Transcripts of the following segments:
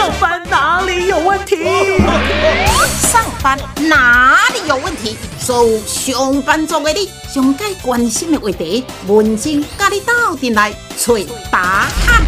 上班哪里有问题？上班哪里有问题？所有上班族的你，上该关心的话题，文静跟你斗阵来找答案。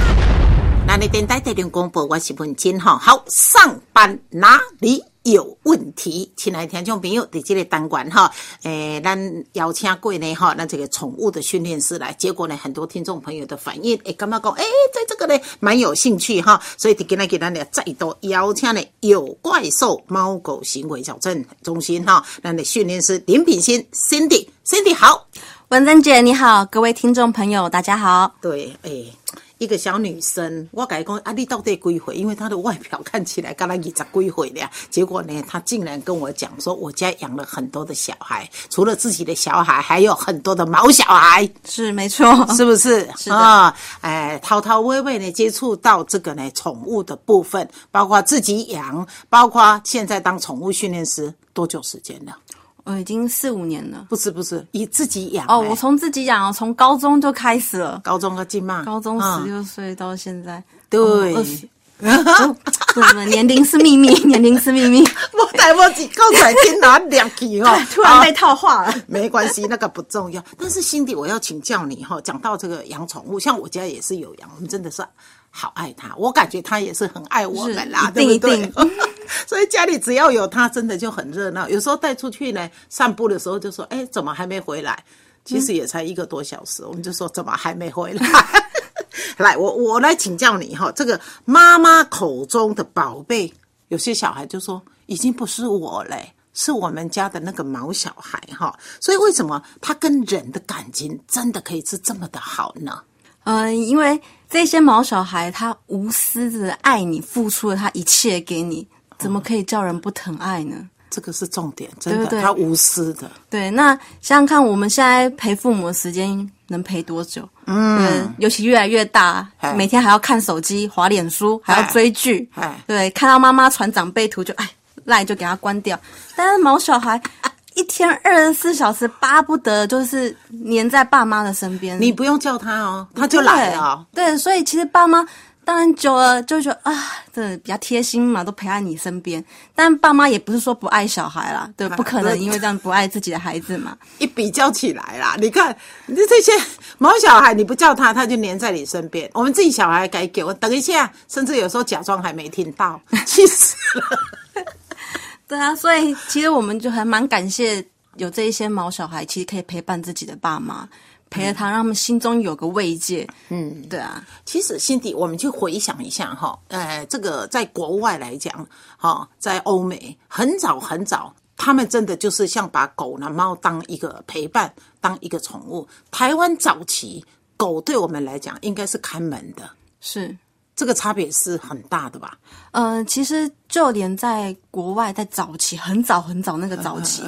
那你电台电量广播，我是文静哈。好，上班哪里有问题？亲爱的听众朋友，在这个单元哈，诶，咱邀请过呢哈，咱这个宠物的训练师来，结果呢，很多听众朋友的反应，诶，感觉讲，诶，在这个呢，蛮有兴趣哈，所以今天给咱呢再多邀请呢有怪兽猫狗行为矫正中心哈，咱的训练师林品欣 Cindy，Cindy 好，文珍姐你好，各位听众朋友大家好。对，诶。一个小女生，我跟她讲啊，你到底几岁？因为她的外表看起来跟她二十几岁了，结果呢，她竟然跟我讲说，我家养了很多的小孩，除了自己的小孩，还有很多的毛小孩，是没错，是不是？是的啊，哎，滔滔微微呢接触到这个呢宠物的部分，包括自己养，包括现在当宠物训练师，多久时间了？我已经四五年了。不是不是，以自己养哦，哎我从自己养，从高中就开始了，高中个进嘛，高中啊十六岁到现在，对。哦二十。对对，年龄是秘密，年龄是秘密，我带我自刚才听哪两句哦，突然被套话了。没关系，那个不重要。但是心底，我要请教你哈，讲到这个养宠物，像我家也是有养，我们真的是好爱他，我感觉他也是很爱我们啦，对不对？所以家里只要有他，真的就很热闹。有时候带出去呢，散步的时候就说：“哎，怎么还没回来？”其实也才一个多小时，我们就说：“怎么还没回来？” 来，我我来请教你哈，这个妈妈口中的宝贝，有些小孩就说已经不是我嘞，是我们家的那个毛小孩哈。所以为什么他跟人的感情真的可以是这么的好呢？嗯，因为这些毛小孩他无私的爱你，付出了他一切给你，怎么可以叫人不疼爱呢？这个是重点，真的，对对对他无私的，对，那想想看，我们现在陪父母的时间能陪多久？嗯，尤其越来越大哎，每天还要看手机、滑脸书，还要追剧哎，对，看到妈妈传长辈图就哎赖就给他关掉。但是毛小孩一天二十四小时巴不得就是黏在爸妈的身边，你不用叫他哦，他就来了哦。对，对，所以其实爸妈当然久了就觉得啊，这比较贴心嘛，都陪在你身边。但爸妈也不是说不爱小孩啦，对，不 可能因为这样不爱自己的孩子嘛。一比较起来啦，你看，你这些毛小孩，你不叫他，他就黏在你身边。我们自己小孩该给我等一下，甚至有时候假装还没听到，气死了。对啊，所以其实我们就还蛮感谢有这一些毛小孩，其实可以陪伴自己的爸妈，陪着他，让他们心中有个慰藉。嗯，对啊，其实，心底，我们去回想一下哈，呃，这个在国外来讲，哈，在欧美很早很早，他们真的就是像把狗呢、猫当一个陪伴，当一个宠物。台湾早期狗对我们来讲应该是看门的，是。这个差别是很大的吧？呃，其实就连在国外，在早期很早很早那个早期，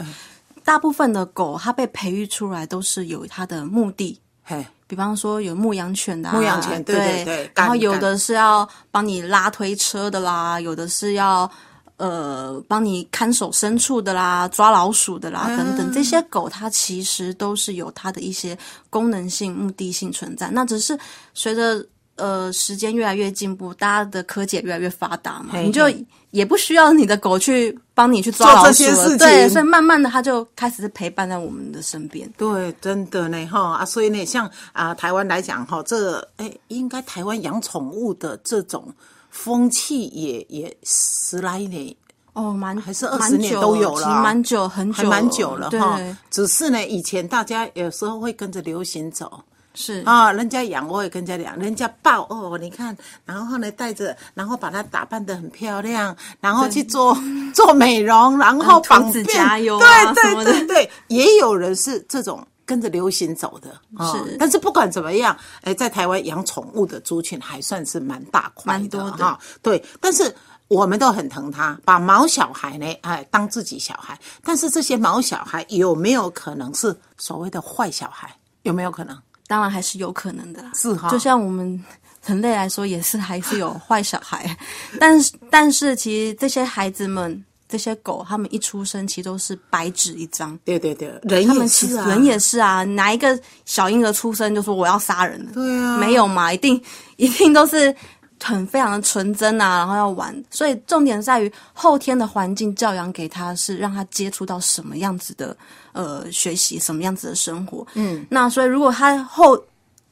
大部分的狗它被培育出来都是有它的目的。嘿，比方说有牧羊犬的、啊，牧羊犬对对对然后有的是要帮你拉推车的啦，有的是要呃帮你看守牲畜的啦，抓老鼠的啦，等等。这些狗它其实都是有它的一些功能性、目的性存在。那只是随着呃时间越来越进步，大家的科技也越来越发达嘛，嘿你就也不需要你的狗去帮你去抓做老鼠了，这些事情。对，所以慢慢的它就开始是陪伴在我们的身边。对，真的呢，哈。啊，所以呢，像啊、台湾来讲，哈，这哎，应该台湾养宠物的这种风气也也十来年，哦，蛮还是二十年都有了。蛮久很久还蛮久了哈。只是呢，以前大家有时候会跟着流行走。是啊、人家养我也跟人家养，人家抱哦，你看，然后呢带着，然后把它打扮得很漂亮，然后去做做美容，然后 绑辫甲油啊对对对对，也有人是这种跟着流行走的，哦是但是不管怎么样，哎，在台湾养宠物的族群还算是蛮大块蛮多的哈、对，但是。我们都很疼它，把毛小孩呢，哎，当自己小孩。但是这些毛小孩有没有可能是所谓的坏小孩？有没有可能？当然还是有可能的啦。是哈。就像我们人类来说，也是还是有坏小孩，但是但是其实这些孩子们。这些狗，他们一出生其实都是白纸一张，对对对，人也他们其是啊，实人也是啊，哪一个小婴儿出生就说我要杀人了？对啊。没有嘛，一定一定都是很非常的纯真啊，然后要玩，所以重点在于后天的环境教养给他是让他接触到什么样子的呃学习，什么样子的生活。嗯，那所以如果他后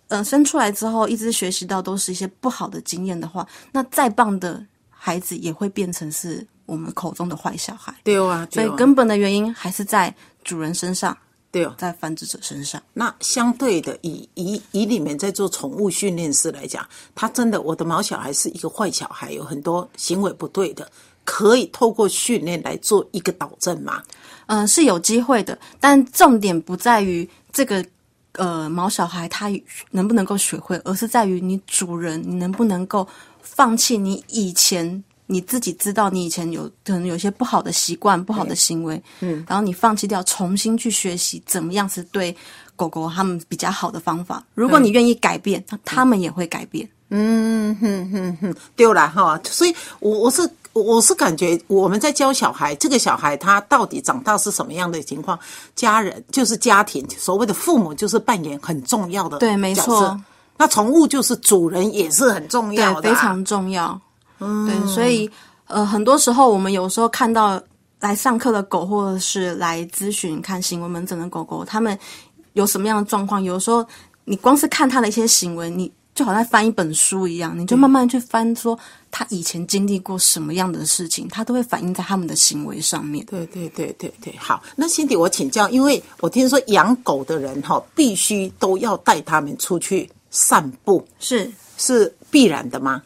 呃生出来之后一直学习到都是一些不好的经验的话，那再棒的孩子也会变成是我们口中的坏小孩。对啊，所以根本的原因还是在主人身上。对哦，在繁殖者身上。那相对的，以以以里面在做宠物训练师来讲，他真的我的毛小孩是一个坏小孩，有很多行为不对的，可以透过训练来做一个导正吗？嗯，是有机会的，但重点不在于这个呃毛小孩他能不能够学会，而是在于你主人你能不能够放弃你以前。你自己知道，你以前有可能有些不好的习惯、不好的行为，嗯，然后你放弃掉，重新去学习怎么样是对狗狗他们比较好的方法。如果你愿意改变，那他们也会改变。嗯哼哼哼，丢啦哈。所以，我我是我是感觉我们在教小孩，这个小孩他到底长大是什么样的情况？家人就是家庭，所谓的父母就是扮演很重要的对，没错。那宠物就是主人也是很重要的，非常重要。嗯对，所以呃，很多时候我们有时候看到来上课的狗，或者是来咨询看行为门诊的狗狗，他们有什么样的状况？有时候你光是看他的一些行为，你就好像翻一本书一样，你就慢慢去翻，说他以前经历过什么样的事情，他都会反映在他们的行为上面。对对对对对，好，那辛迪，我请教，因为我听说养狗的人哈，必须都要带他们出去散步，是。是必然的吗？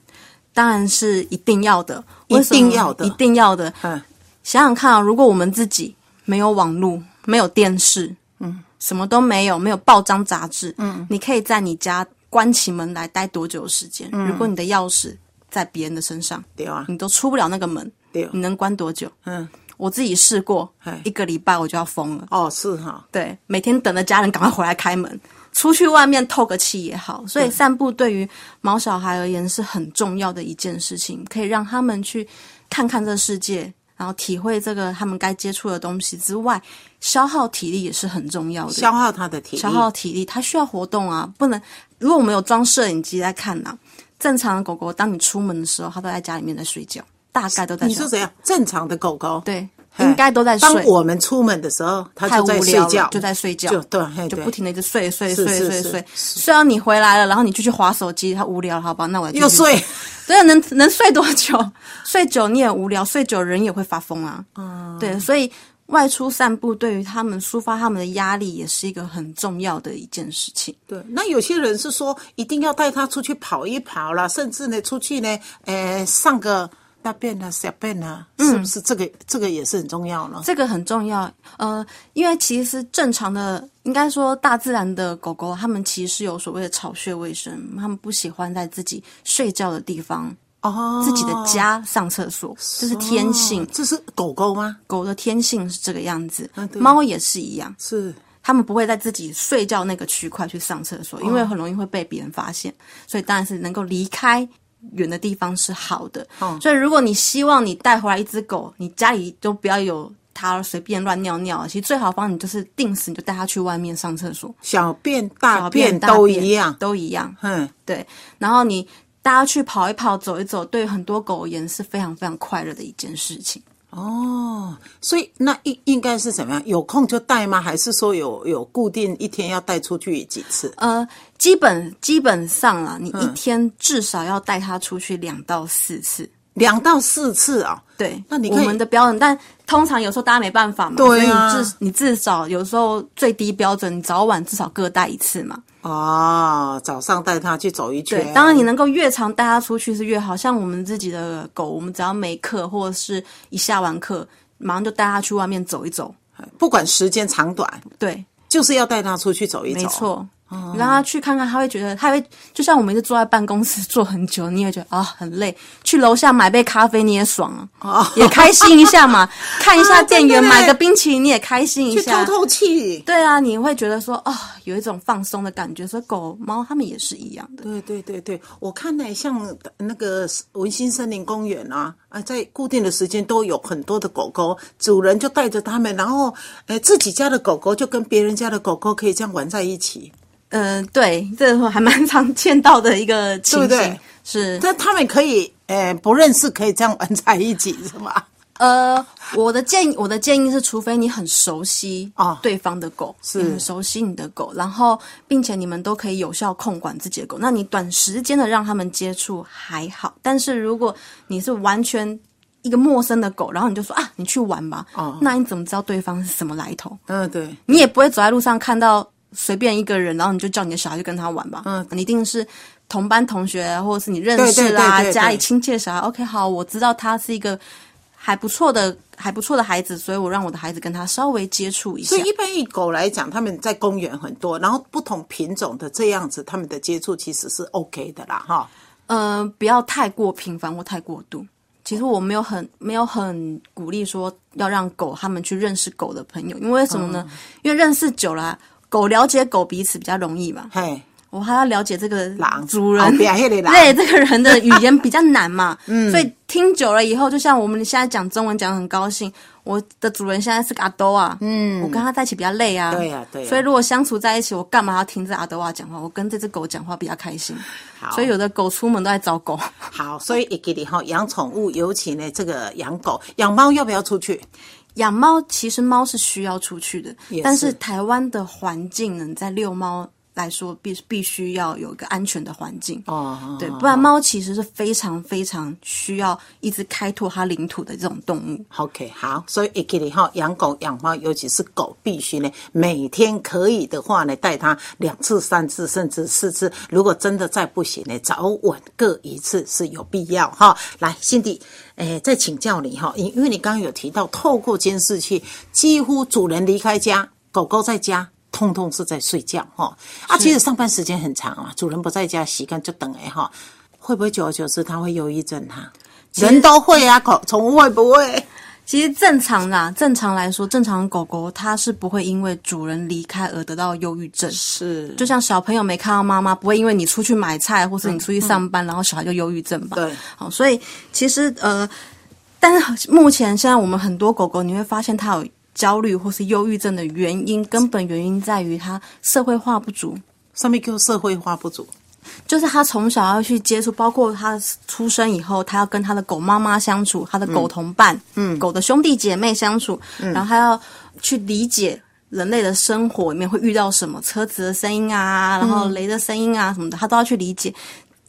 当然是一定要的，一定要的，一定要的。嗯，想想看啊，如果我们自己没有网络，没有电视，嗯，什么都没有，没有报章杂志，嗯，你可以在你家关起门来待多久时间？如果你的钥匙在别人的身上，对啊，你都出不了那个门，对，你能关多久？嗯，我自己试过，一个礼拜我就要疯了。哦，是哈，对，每天等着家人赶快回来开门。出去外面透个气也好，所以散步对于毛小孩而言是很重要的一件事情，可以让他们去看看这世界，然后体会这个他们该接触的东西之外，消耗体力也是很重要的。消耗他的体力，消耗体力，他需要活动啊，不能。如果我们有装摄影机在看呢，正常的狗狗，当你出门的时候，它都在家里面在睡觉，大概都在。你说怎样？正常的狗狗对。应该都在睡。当我们出门的时候，它就在睡觉，就在睡觉，就对，就不停的一直睡睡睡睡睡。睡到你回来了，然后你就去划手机，它无聊，好吧？那我又睡。对，能能睡多久？睡久你也无聊，睡久人也会发疯啊。嗯，对，所以外出散步对于他们抒发他们的压力，也是一个很重要的一件事情。对，那有些人是说一定要带他出去跑一跑啦，甚至呢出去呢，呃，上个。大便啊，小便啊，是不是这个这个也是很重要呢？这个很重要，呃，因为其实正常的，应该说大自然的狗狗，它们其实有所谓的巢穴卫生，它们不喜欢在自己睡觉的地方哦，自己的家上厕所，这是天性。这是狗狗吗？狗的天性是这个样子，猫也是一样，是它们不会在自己睡觉那个区块去上厕所，因为很容易会被别人发现，所以当然是能够离开。远的地方是好的，所以如果你希望你带回来一只狗，你家里都不要有它随便乱尿尿。其实最好方你就是定时你就带它去外面上厕所，小便大便都一样，都一样。嗯，对。然后你大家去跑一跑、走一走，对很多狗而言是非常非常快乐的一件事情。哦，所以那应应该是怎么样？有空就带吗？还是说有有固定一天要带出去几次？呃，基本基本上啊，你一天至少要带它出去两到四次，两到四次啊。对，那你我们的标准，但通常有时候大家没办法嘛，对啊，你至你至少有时候最低标准，你早晚至少各带一次嘛。哦，早上带它去走一圈。对，当然你能够越常带它出去是越好。像我们自己的狗，我们只要没课或者是一下完课，马上就带它去外面走一走，不管时间长短。对，就是要带它出去走一走。没错。你让他去看看，他会觉得，他会就像我们一直坐在办公室坐很久，你也觉得啊很累。去楼下买杯咖啡你也爽啊，也开心一下嘛。看一下店员买个冰淇淋你也开心一下，去透透气。对啊，你会觉得说啊，有一种放松的感觉。所以狗猫它们也是一样的。对对对对，我看呢，像那个文心森林公园啊，啊，在固定的时间都有很多的狗狗，主人就带着它们，然后呃自己家的狗狗就跟别人家的狗狗可以这样玩在一起。呃，对，这还蛮常见到的一个情形，对不对？是。那他们可以呃不认识，可以这样玩在一起是吗？呃，我的建议，我的建议是，除非你很熟悉啊。对方的狗，是。你很熟悉你的狗，然后并且你们都可以有效控管自己的狗，那你短时间的让他们接触还好，但是如果你是完全一个陌生的狗，然后你就说啊，你去玩吧，哦。那你怎么知道对方是什么来头？嗯，对，你也不会走在路上看到随便一个人，然后你就叫你的小孩去跟他玩吧？嗯，你一定是同班同学，或者是你认识啦，家里亲戚的小孩。OK，好，我知道他是一个还不错的、还不错的孩子，所以我让我的孩子跟他稍微接触一下所以。一般以狗来讲，他们在公园很多，然后不同品种的这样子，他们的接触其实是 OK 的啦，哈。呃，不要太过频繁或太过度。其实我没有很没有很鼓励说要让狗他们去认识狗的朋友，因为为什么呢？因为认识久了啊、狗了解狗彼此比较容易嘛。嘿，我还要了解这个狼主人。对这个人的语言比较难嘛，嗯，所以听久了以后，就像我们现在讲中文讲得很高兴，我的主人现在是个阿兜啊，嗯，我跟他在一起比较累啊，对呀对呀。所以如果相处在一起，我干嘛要听这阿兜啊讲话？我跟这只狗讲话比较开心，所以有的狗出门都在找狗。好，所以也给你哈养宠物，尤其呢这个养狗、养猫要不要出去？养猫其实猫是需要出去的，但是是。台湾的环境呢，在遛猫来说必必须要有一个安全的环境。哦，对，不然猫其实是非常非常需要一直开拓它领土的这种动物。OK，好，所以也给你哈养狗养猫，尤其是狗，必须呢每天可以的话呢，带它两次、三次，甚至四次。如果真的再不行呢，早晚各一次是有必要哈。来，辛迪，诶，再请教你哈，因因为你刚刚有提到，透过监视器，几乎主人离开家，狗狗在家。通通是在睡觉哈啊，其实上班时间很长啊，主人不在家，习惯就等哎哈，会不会久而久之它会忧郁症哈？人都会啊，狗宠物会不会？其实正常啦，正常来说，正常的狗狗它是不会因为主人离开而得到忧郁症。是就像小朋友没看到妈妈，不会因为你出去买菜或是你出去上班，然后小孩就忧郁症吧？对，好，所以其实呃，但是目前现在我们很多狗狗，你会发现它有焦虑或是忧郁症的原因，根本原因在于他社会化不足。上面叫社会化不足，就是他从小要去接触，包括他出生以后，他要跟他的狗妈妈相处，他的狗同伴，嗯，狗的兄弟姐妹相处，然后他要去理解人类的生活里面会遇到什么车子的声音啊，然后雷的声音啊什么的，他都要去理解。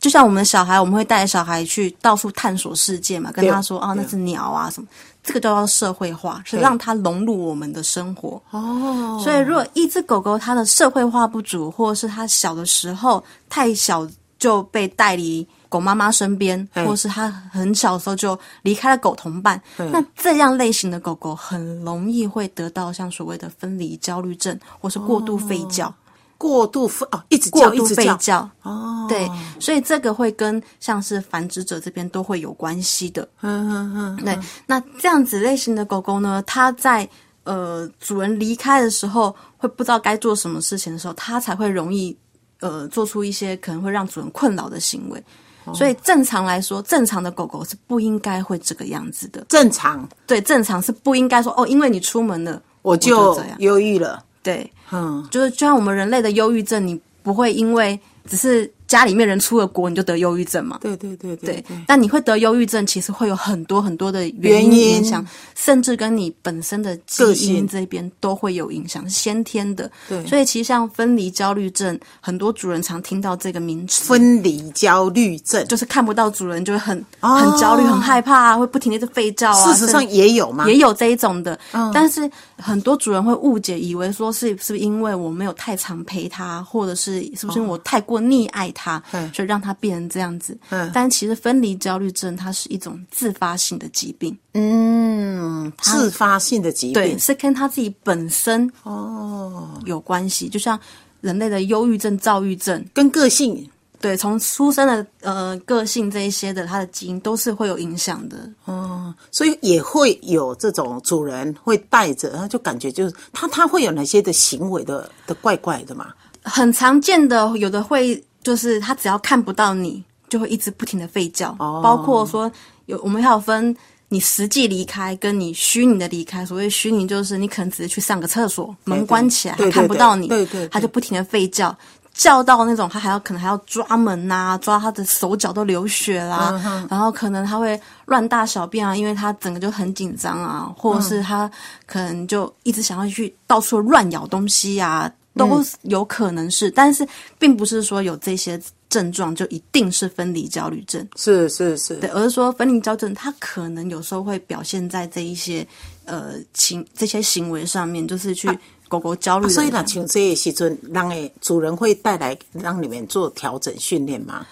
就像我们的小孩，我们会带小孩去到处探索世界嘛，跟他说啊，那是鸟啊什么，这个叫做社会化，是让它融入我们的生活。哦，所以，如果一只狗狗它的社会化不足，或者是它小的时候太小就被带离狗妈妈身边，嗯或者是它很小的时候就离开了狗同伴，那这样类型的狗狗很容易会得到像所谓的分离焦虑症，或是过度吠叫。过度吠哦，一直过度叫一直叫，哦，对，所以这个会跟像是繁殖者这边都会有关系的。嗯嗯嗯，对，那这样子类型的狗狗呢，它在呃主人离开的时候，会不知道该做什么事情的时候，它才会容易呃做出一些可能会让主人困扰的行为。哦。所以正常来说，正常的狗狗是不应该会这个样子的。正常，对，正常是不应该说哦，因为你出门了，我就忧郁了，对，嗯，就是就像我们人类的忧郁症，你不会因为只是家里面人出了国你就得忧郁症嘛？对对对对对，但你会得忧郁症，其实会有很多很多的原因影响，甚至跟你本身的基因这边都会有影响，是先天的。对所以其实像分离焦虑症，很多主人常听到这个名词。分离焦虑症，就是看不到主人，就会很、哦很焦虑、很害怕啊，会不停的在吠叫啊。事实上也有嘛？也有这一种的，嗯但是很多主人会误解，以为说是是不是因为我没有太常陪他，或者是是不是因为我太过溺爱它，嗯所以让他变成这样子。嗯但其实分离焦虑症它是一种自发性的疾病，嗯，自发性的疾病对，病，是跟他自己本身哦，有关系。就像人类的忧郁症、躁郁症，跟个性，对，从出生的呃个性这一些的，他的基因都是会有影响的。哦，所以也会有这种主人会带着，他就感觉就是他他会有哪些的行为的的怪怪的嘛？很常见的，有的会就是它只要看不到你，就会一直不停的吠叫，哦包括说有我们还有分你实际离开跟你虚拟的离开。所谓虚拟就是你可能只是去上个厕所，门关起来，看不到你，对对对它就不停的吠叫。叫到那种，他还要可能还要抓门呐、抓他的手脚都流血啦，然后可能他会乱大小便啊，因为他整个就很紧张啊，或者是他可能就一直想要去到处乱咬东西啊，都有可能是，但是并不是说有这些症状就一定是分离焦虑症。是是是，对，而是说分离焦虑症，它可能有时候会表现在这一些呃情这些行为上面，就是去狗狗焦虑所以呢，像这些时阵，让诶主人会带来让你们做调整训练吗？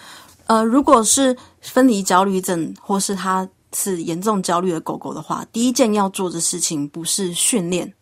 呃，如果是分离焦虑症，或是它是严重焦虑的狗狗的话，第一件要做的事情不是训练，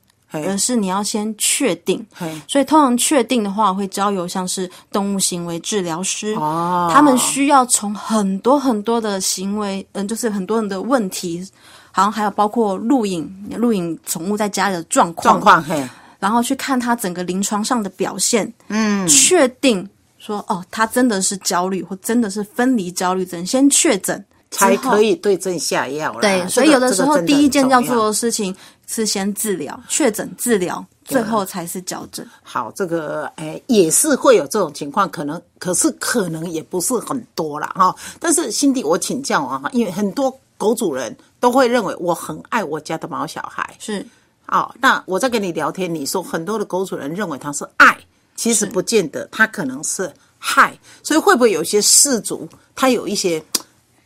而，是你要先确定。所以通常确定的话，会交由像是动物行为治疗师，哦他们需要从很多很多的行为，嗯，就是很多人的问题，好像还有包括录影、录影宠物在家里的状况，状况嘿，然后去看它整个临床上的表现，嗯，确定说哦，它真的是焦虑或真的是分离焦虑症，先确诊才可以对症下药啦。对，所以有的时候第一件要做的事情是先治疗、确诊、治疗，最后才是矫正。好，这个诶也是会有这种情况，可能可是可能也不是很多啦。哈。但是辛迪，我请教啊，因为很多狗主人都会认为我很爱我家的毛小孩。是哦，那我在跟你聊天，你说很多的狗主人认为他是爱，其实不见得，他可能是害。所以会不会有些事主他有一些嘖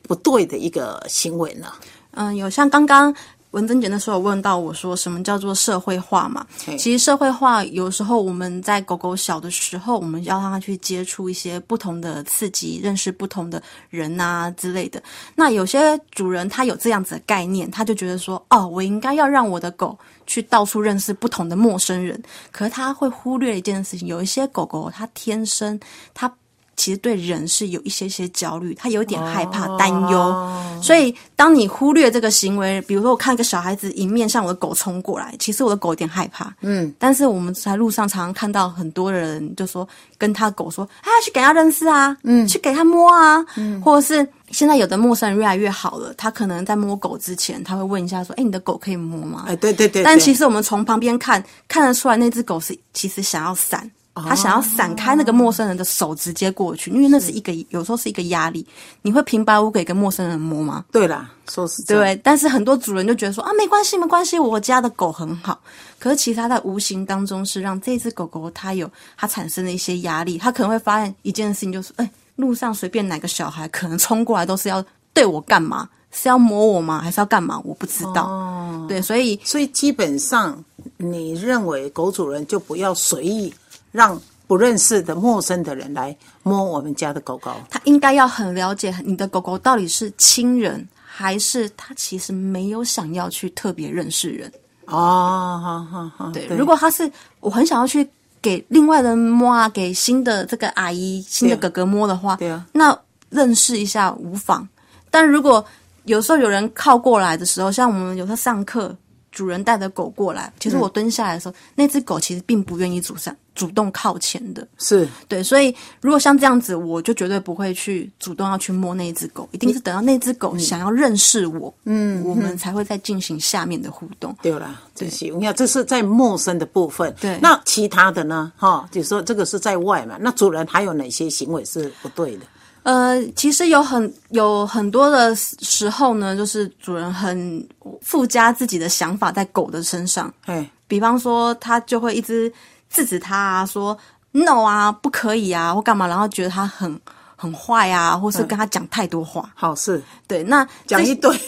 不对的一个行为呢？嗯，有像刚刚文珍姐那时候有问到我说，什么叫做社会化嘛？其实社会化有时候我们在狗狗小的时候，我们要让它去接触一些不同的刺激，认识不同的人啊之类的。那有些主人他有这样子的概念，他就觉得说，哦，我应该要让我的狗去到处认识不同的陌生人。可是他会忽略一件事情，有一些狗狗它天生它。其实对人是有一些些焦虑，他有点害怕、担忧，所以当你忽略这个行为，比如说我看一个小孩子迎面向我的狗冲过来，其实我的狗有点害怕，嗯，但是我们在路上常常看到很多人就说跟他狗说，啊，去给他认识啊，嗯，去给他摸啊，嗯，或者是现在有的陌生人越来越好了，他可能在摸狗之前，他会问一下说，哎，你的狗可以摸吗？哎，对对对但其实我们从旁边看，看得出来那只狗是其实想要闪，它想要闪开那个陌生人的手，直接过去，因为那是一个有时候是一个压力。你会平白无故给一个陌生人摸吗？对啦，说实在，对，但是很多主人就觉得说啊，没关系，没关系，我家的狗很好。可是其实它在无形当中是让这只狗狗它有它产生的一些压力，它可能会发现一件事情，就是哎，路上随便哪个小孩可能冲过来都是要对我干嘛？是要摸我吗？还是要干嘛？我不知道。哦，对，所以所以基本上，你认为狗主人就不要随意让不认识的陌生的人来摸我们家的狗狗。他应该要很了解你的狗狗到底是亲人，还是他其实没有想要去特别认识人。哦，好好好，对，如果他是我很想要去给另外人摸啊，给新的这个阿姨、新的哥哥摸的话，对啊那认识一下无妨。但如果有时候有人靠过来的时候，像我们有时候上课，主人带着狗过来，其实我蹲下来的时候，那只狗其实并不愿意主上主动靠前的。是对，所以如果像这样子，我就绝对不会去主动要去摸那只狗，一定是等到那只狗想要认识我，嗯，我们才会再进行下面的互动。对啦，这是你看，这是在陌生的部分。对那其他的呢？哈，就说这个是在外嘛，那主人还有哪些行为是不对的？呃，其实有很有很多的时候呢，就是主人很附加自己的想法在狗的身上，哎，比方说他就会一直制止他啊，说 no 啊，不可以啊，或干嘛，然后觉得他很很坏啊，或是跟他讲太多话。好是。对，那讲一堆，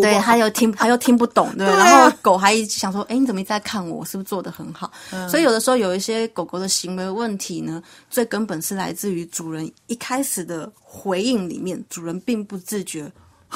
对，他又听，他又听不懂，对，对啊然后狗还想说，哎，你怎么一直在看我？我是不是做的很好？所以有的时候有一些狗狗的行为问题呢，最根本是来自于主人一开始的回应里面，主人并不自觉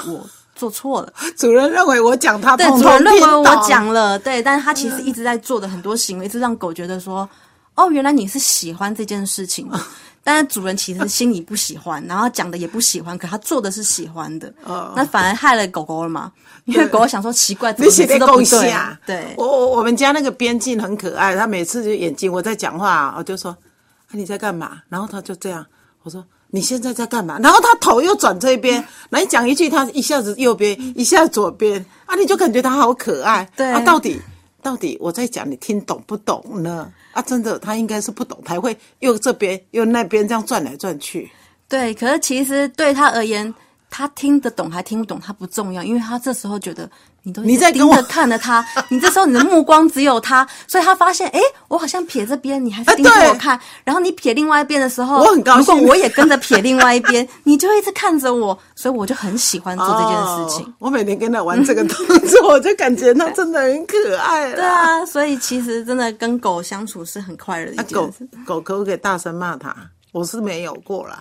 我做错了，主人认为我讲他对，主人认为我讲了，对，但是他其实一直在做的很多行为，一直让狗觉得说，哦，原来你是喜欢这件事情的。但是主人其实心里不喜欢，然后讲的也不喜欢，可他做的是喜欢的，那反而害了狗狗了嘛？因为狗狗想说奇怪，怎么写的贡次都不对献啊？对，我我我们家那个边境很可爱，他每次就眼睛我在讲话，我就说、啊、你在干嘛？然后他就这样，我说你现在在干嘛？然后他头又转这边，来讲一句，他一下子右边，一下子左边，啊，你就感觉他好可爱。对啊，到底到底我在讲，你听懂不懂呢？啊，真的，他应该是不懂，才会又这边又那边这样转来转去。对，可是其实对他而言，他听得懂还听不懂，他不重要，因为他这时候觉得你都你在盯着看着他，你这时候你的目光只有他，所以他发现，哎，我好像撇这边，你还是啊盯着我看，然后你撇另外一边的时候，我很高兴如果我也跟着撇另外一边，你就会一直看着我，所以我就很喜欢做这件事情。哦我每天跟他玩这个动作，我就感觉他真的很可爱对。啊，所以其实真的跟狗相处是很快乐的一件事。狗可不可以大声骂他？我是没有过啦，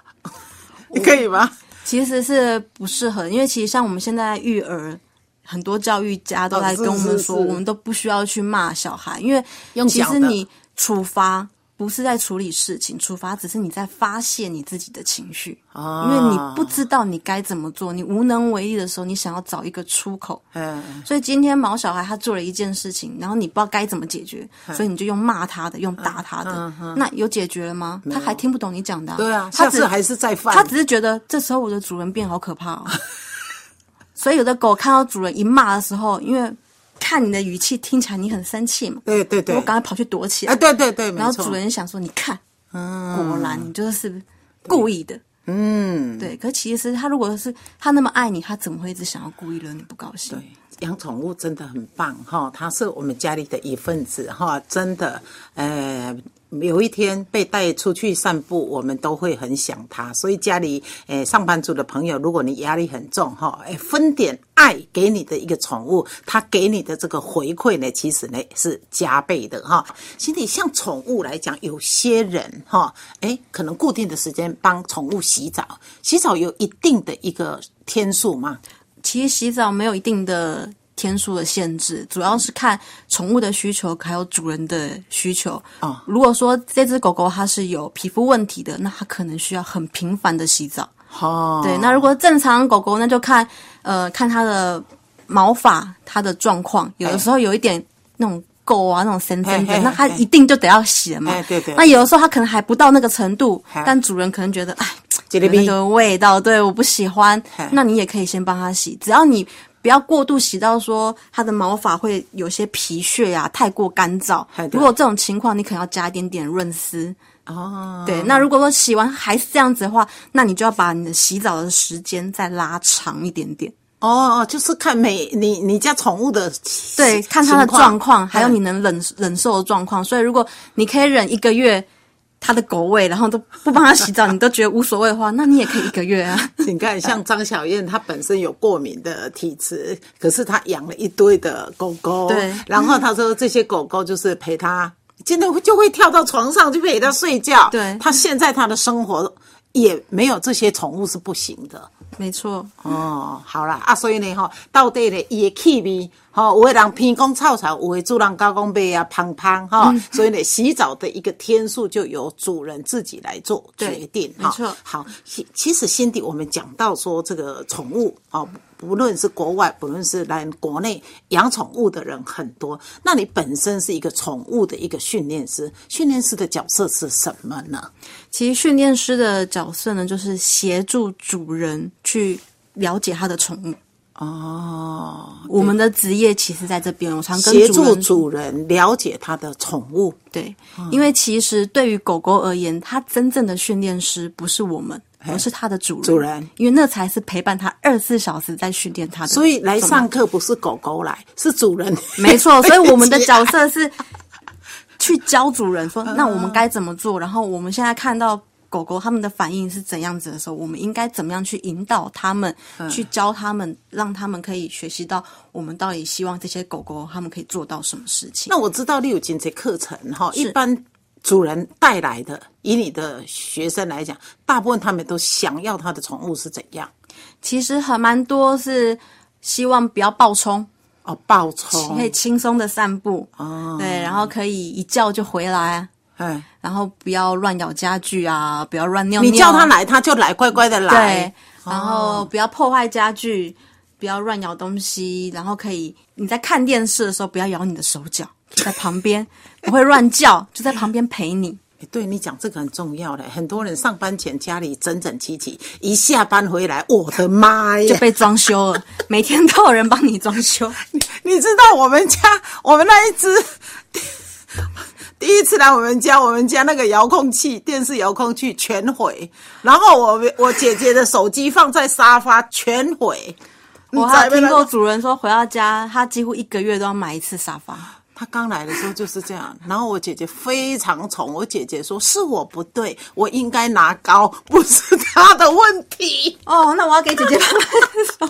你 可以吗？其实是不适合，因为其实像我们现在育儿，很多教育家都在跟我们说，我们都不需要去骂小孩，因为其实你处罚不是在处理事情，处罚只是你在发泄你自己的情绪，哦因为你不知道你该怎么做，你无能为力的时候，你想要找一个出口。嗯，所以今天毛小孩他做了一件事情，然后你不知道该怎么解决，嗯。所以你就用骂他的，用打他的，那有解决了吗？他还听不懂你讲的、对啊，他只还是再犯。他只是觉得这时候我的主人变好可怕哦。所以有的狗看到主人一骂的时候，因为看你的语气听起来你很生气嘛，对对对我，赶快跑去躲起来。啊，对对对，没然后主人想说：“你看，果然你就是故意的。”嗯，对，可其实他如果是他那么爱你，他怎么会一直想要故意惹你不高兴？对，养宠物真的很棒哈，它是我们家里的一份子哈，真的，呃。有一天被带出去散步，我们都会很想它。所以家里，诶、上班族的朋友，如果你压力很重哈，诶、分点爱给你的一个宠物，它给你的这个回馈呢，其实呢是加倍的哈。其实像宠物来讲，有些人哈，诶、可能固定的时间帮宠物洗澡，洗澡有一定的一个天数嘛，其实洗澡没有一定的天数的限制，主要是看宠物的需求还有主人的需求。哦如果说这只狗狗它是有皮肤问题的，那它可能需要很频繁的洗澡。哦，对，那如果正常狗狗，那就看呃看它的毛发它的状况，有的时候有一点那种垢啊那种深深的，那它一定就得要洗了嘛。哎对对那有的时候它可能还不到那个程度，但主人可能觉得哎。这个味有那个味道，对，我不喜欢。那你也可以先帮它洗，只要你不要过度洗到说它的毛发会有些皮屑呀、太过干燥如果这种情况，你可能要加一点点润丝。哦，对，那如果说洗完还是这样子的话，那你就要把你的洗澡的时间再拉长一点点。哦哦，就是看每你你家宠物的对，看它的情状况，还有你嗯能忍忍受的状况。所以，如果你可以忍一个月它的狗味，然后都不帮他洗澡，你都觉得无所谓的话，那你也可以一个月啊。你看，像 张小燕，她本身有过敏的体质，可是她养了一堆的狗狗，对然后她说这些狗狗就是陪她，真的会就会跳到床上去陪她睡觉，对她现在她的生活也没有这些宠物是不行的。没错，哦，好啦，啊，所以呢，吼，到底呢，伊的气味，吼，有的人偏讲臭臭，有的主人高讲味啊，胖胖，哈、嗯。所以呢，洗澡的一个天数就由主人自己来做决定，哈没错。好，其其实心底我们讲到说这个宠物哦，不论是国外，不论是来国内养宠物的人很多，那你本身是一个宠物的一个训练师，训练师的角色是什么呢？其实训练师的角色呢，就是协助主人去了解他的宠物。哦，我们的职业其实在这边，我常跟协助主人主人了解他的宠物。对，因为其实对于狗狗而言，它真正的训练师不是我们，而是它的主人。主人，因为那才是陪伴它二十四小时在训练它的。所以来上课不是狗狗来，是主人。没错，所以我们的角色是去教主人说，那我们该怎么做？然后我们现在看到狗狗它们的反应是怎样子的时候，我们应该怎么样去引导他们，去教他们，让他们可以学习到我们到底希望这些狗狗他们可以做到什么事情。那我知道你有进这课程哈，一般主人带来的，以你的学生来讲，大部分他们都想要他的宠物是怎样？其实还蛮多是希望不要暴冲，哦，暴冲可，以轻松的散步，哦，对，然后可以一叫就回来。哎，然后不要乱咬家具啊，不要乱尿尿。你叫他来，他就来，乖乖的来对。，然后不要破坏家具，不要乱咬东西，然后可以你在看电视的时候不要咬你的手脚，在旁边，不会乱叫，就在旁边陪你。哎对你讲这个很重要嘞，很多人上班前家里整整齐齐，一下班回来，我的妈呀！就被装修了，每天都有人帮你装修。你知道我们家我们那一只 第一次来我们家，我们家那个遥控器、电视遥控器全毁，然后我我姐姐的手机放在沙发全毁。我还有听过主人说，回到家他几乎一个月都要买一次沙发。他刚来的时候就是这样，然后我姐姐非常宠我姐姐，说是我不对，我应该拿高，不是他的问题。哦，那我要给姐姐拍拍手。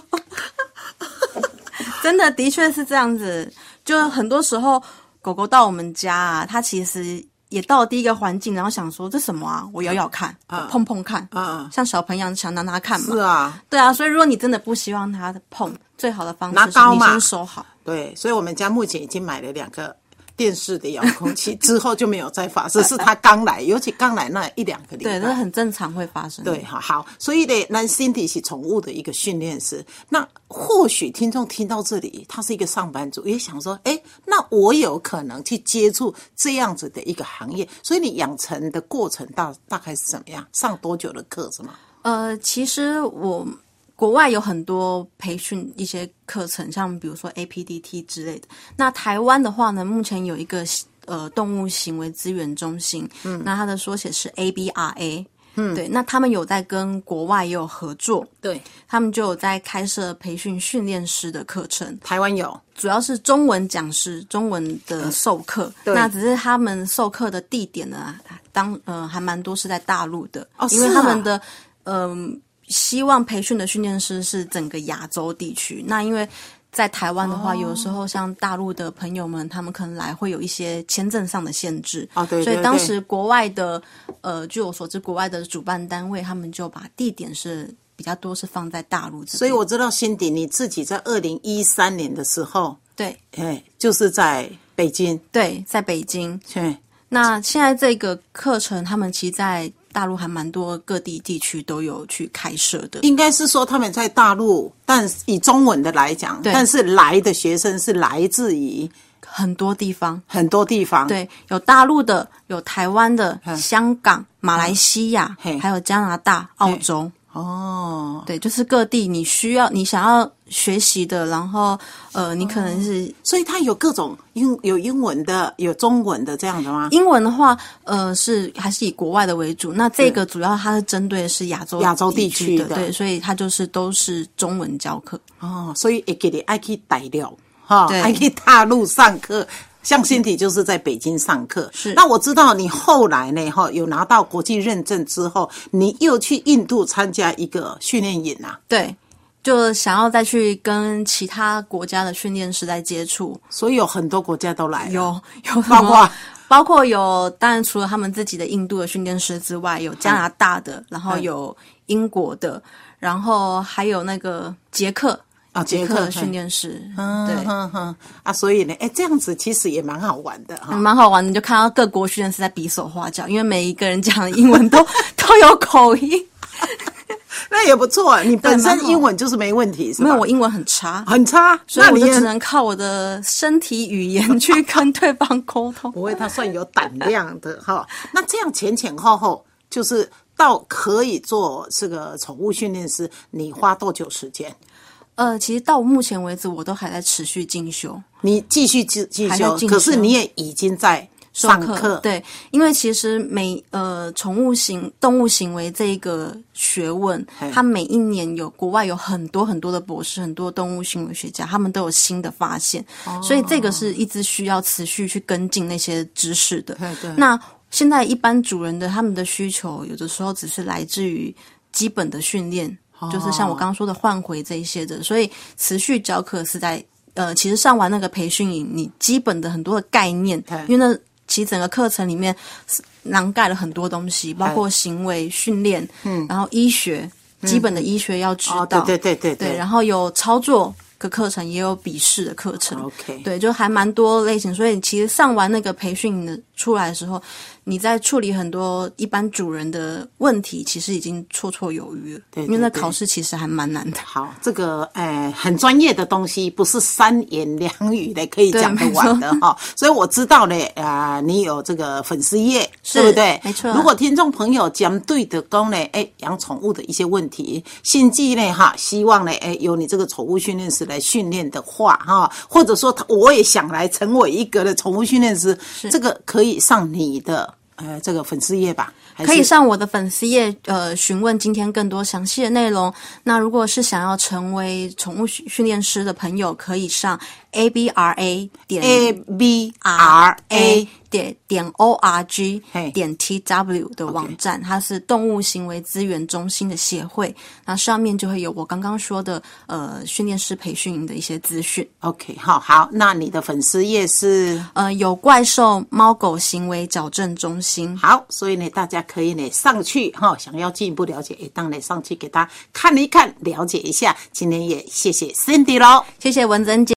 真的，的确是这样子。就很多时候，狗狗到我们家啊，它其实也到了第一个环境，然后想说这什么啊？我咬咬看，碰碰看，嗯，像小朋友想拿拿看嘛。是啊，对啊。所以如果你真的不希望它碰，最好的方式是你先收好。对，所以我们家目前已经买了两个电视的遥控器，之后就没有再发生。是他刚来，尤其刚来那一两个礼拜，对，那很正常会发生。对，好，好，所以呢，那 Cindy 是宠物的一个训练师。那或许听众听到这里，他是一个上班族，也想说，哎，那我有可能去接触这样子的一个行业。所以你养成的过程大大概是怎么样？上多久的课是吗？呃，其实我。国外有很多培训一些课程，像比如说 APDT 之类的。那台湾的话呢，目前有一个呃动物行为资源中心，嗯，那它的缩写是 ABRA，嗯，对。那他们有在跟国外也有合作，对，他们就有在开设培训训练师的课程。台湾有，主要是中文讲师，中文的授课。那只是他们授课的地点呢，当呃还蛮多是在大陆的，哦，因为他们的嗯。希望培训的训练师是整个亚洲地区。那因为在台湾的话，有时候像大陆的朋友们，他们可能来会有一些签证上的限制啊。对，所以当时国外的呃，据我所知，国外的主办单位他们就把地点是比较多是放在大陆。所以我知道，辛迪你自己在二零一三年的时候，对，哎，就是在北京，对，在北京。对，那现在这个课程，他们其实在。大陆还蛮多各地地区都有去开设的，应该是说他们在大陆，但以中文的来讲，但是来的学生是来自于很多地方，很多地方，对，有大陆的，有台湾的，香港、马来西亚，还有加拿大、澳洲。哦，对，就是各地你需要你想要学习的，然后呃，你可能是，所以它有各种英有英文的，有中文的这样的吗？英文的话，呃，是还是以国外的为主。那这个主要它是针对的是亚洲亚洲地区的，对，所以它就是都是中文教课。哦，所以也给你爱去带料哈，爱去大陆上课。像新体就是在北京上课，是。那我知道你后来呢，哈，有拿到国际认证之后，你又去印度参加一个训练营啊？对，就想要再去跟其他国家的训练师在接触，所以有很多国家都来，有有 包括包括有，当然除了他们自己的印度的训练师之外，有加拿大的，然后有英国的，然后还有那个捷克。啊，杰克训练师，嗯，对，啊，所以呢，哎，这样子其实也蛮好玩的哈，蛮好玩的，就看到各国训练师在比手画脚，因为每一个人讲的英文都 都有口音，那也不错。你本身英文就是没问题，是没有，我英文很差，很差，所以我就只能靠我的身体语言去 跟对方沟通。不会，他算有胆量的哈。那这样前前后后，就是到可以做这个宠物训练师，你花多久时间？呃，其实到目前为止，我都还在持续进修。你继续进进修，可是你也已经在上课。对，因为其实每呃宠物行动物行为这一个学问，它每一年有国外有很多很多的博士，很多动物行为学家，他们都有新的发现，所以这个是一直需要持续去跟进那些知识的。对对。那现在一般主人的他们的需求，有的时候只是来自于基本的训练。就是像我刚刚说的换回这一些的，所以持续教课是在呃，其实上完那个培训营，你基本的很多的概念，因为那其实整个课程里面囊盖了很多东西，包括行为训练，嗯，然后医学基本的医学要知道，对对对对，然后有操作的课程，也有笔试的课程，OK，对，就还蛮多类型，所以其实上完那个培训的出来的时候。你在处理很多一般主人的问题，其实已经绰绰有余了。对，因为那考试其实还蛮难的。好，这个诶很专业的东西，不是三言两语的可以讲得完的哈。所以我知道呢，啊，你有这个粉丝页，对不对？没错。如果听众朋友讲对的功呢，哎，养宠物的一些问题，心机呢哈，希望呢，哎，由你这个宠物训练师始来训练的话，哈，或者说他我也想来成为一个的宠物训练师，这个可以上你的呃这个粉丝页吧？可以上我的粉丝页，呃，询问今天更多详细的内容。那如果是想要成为宠物训训练师的朋友，可以上 a b r a 点 A B R A 点点 o r g 嘿点 t w 的网站，它是动物行为资源中心的协会。那上面就会有我刚刚说的呃训练师培训营的一些资讯。OK，好好，那你的粉丝页是呃，有怪兽猫狗行为矫正中心。好，所以呢，大家可以呢上去哈，想要进一步了解，也当然上去给他看一看，了解一下。今天也谢谢 Cindy 喽。谢谢文珍姐。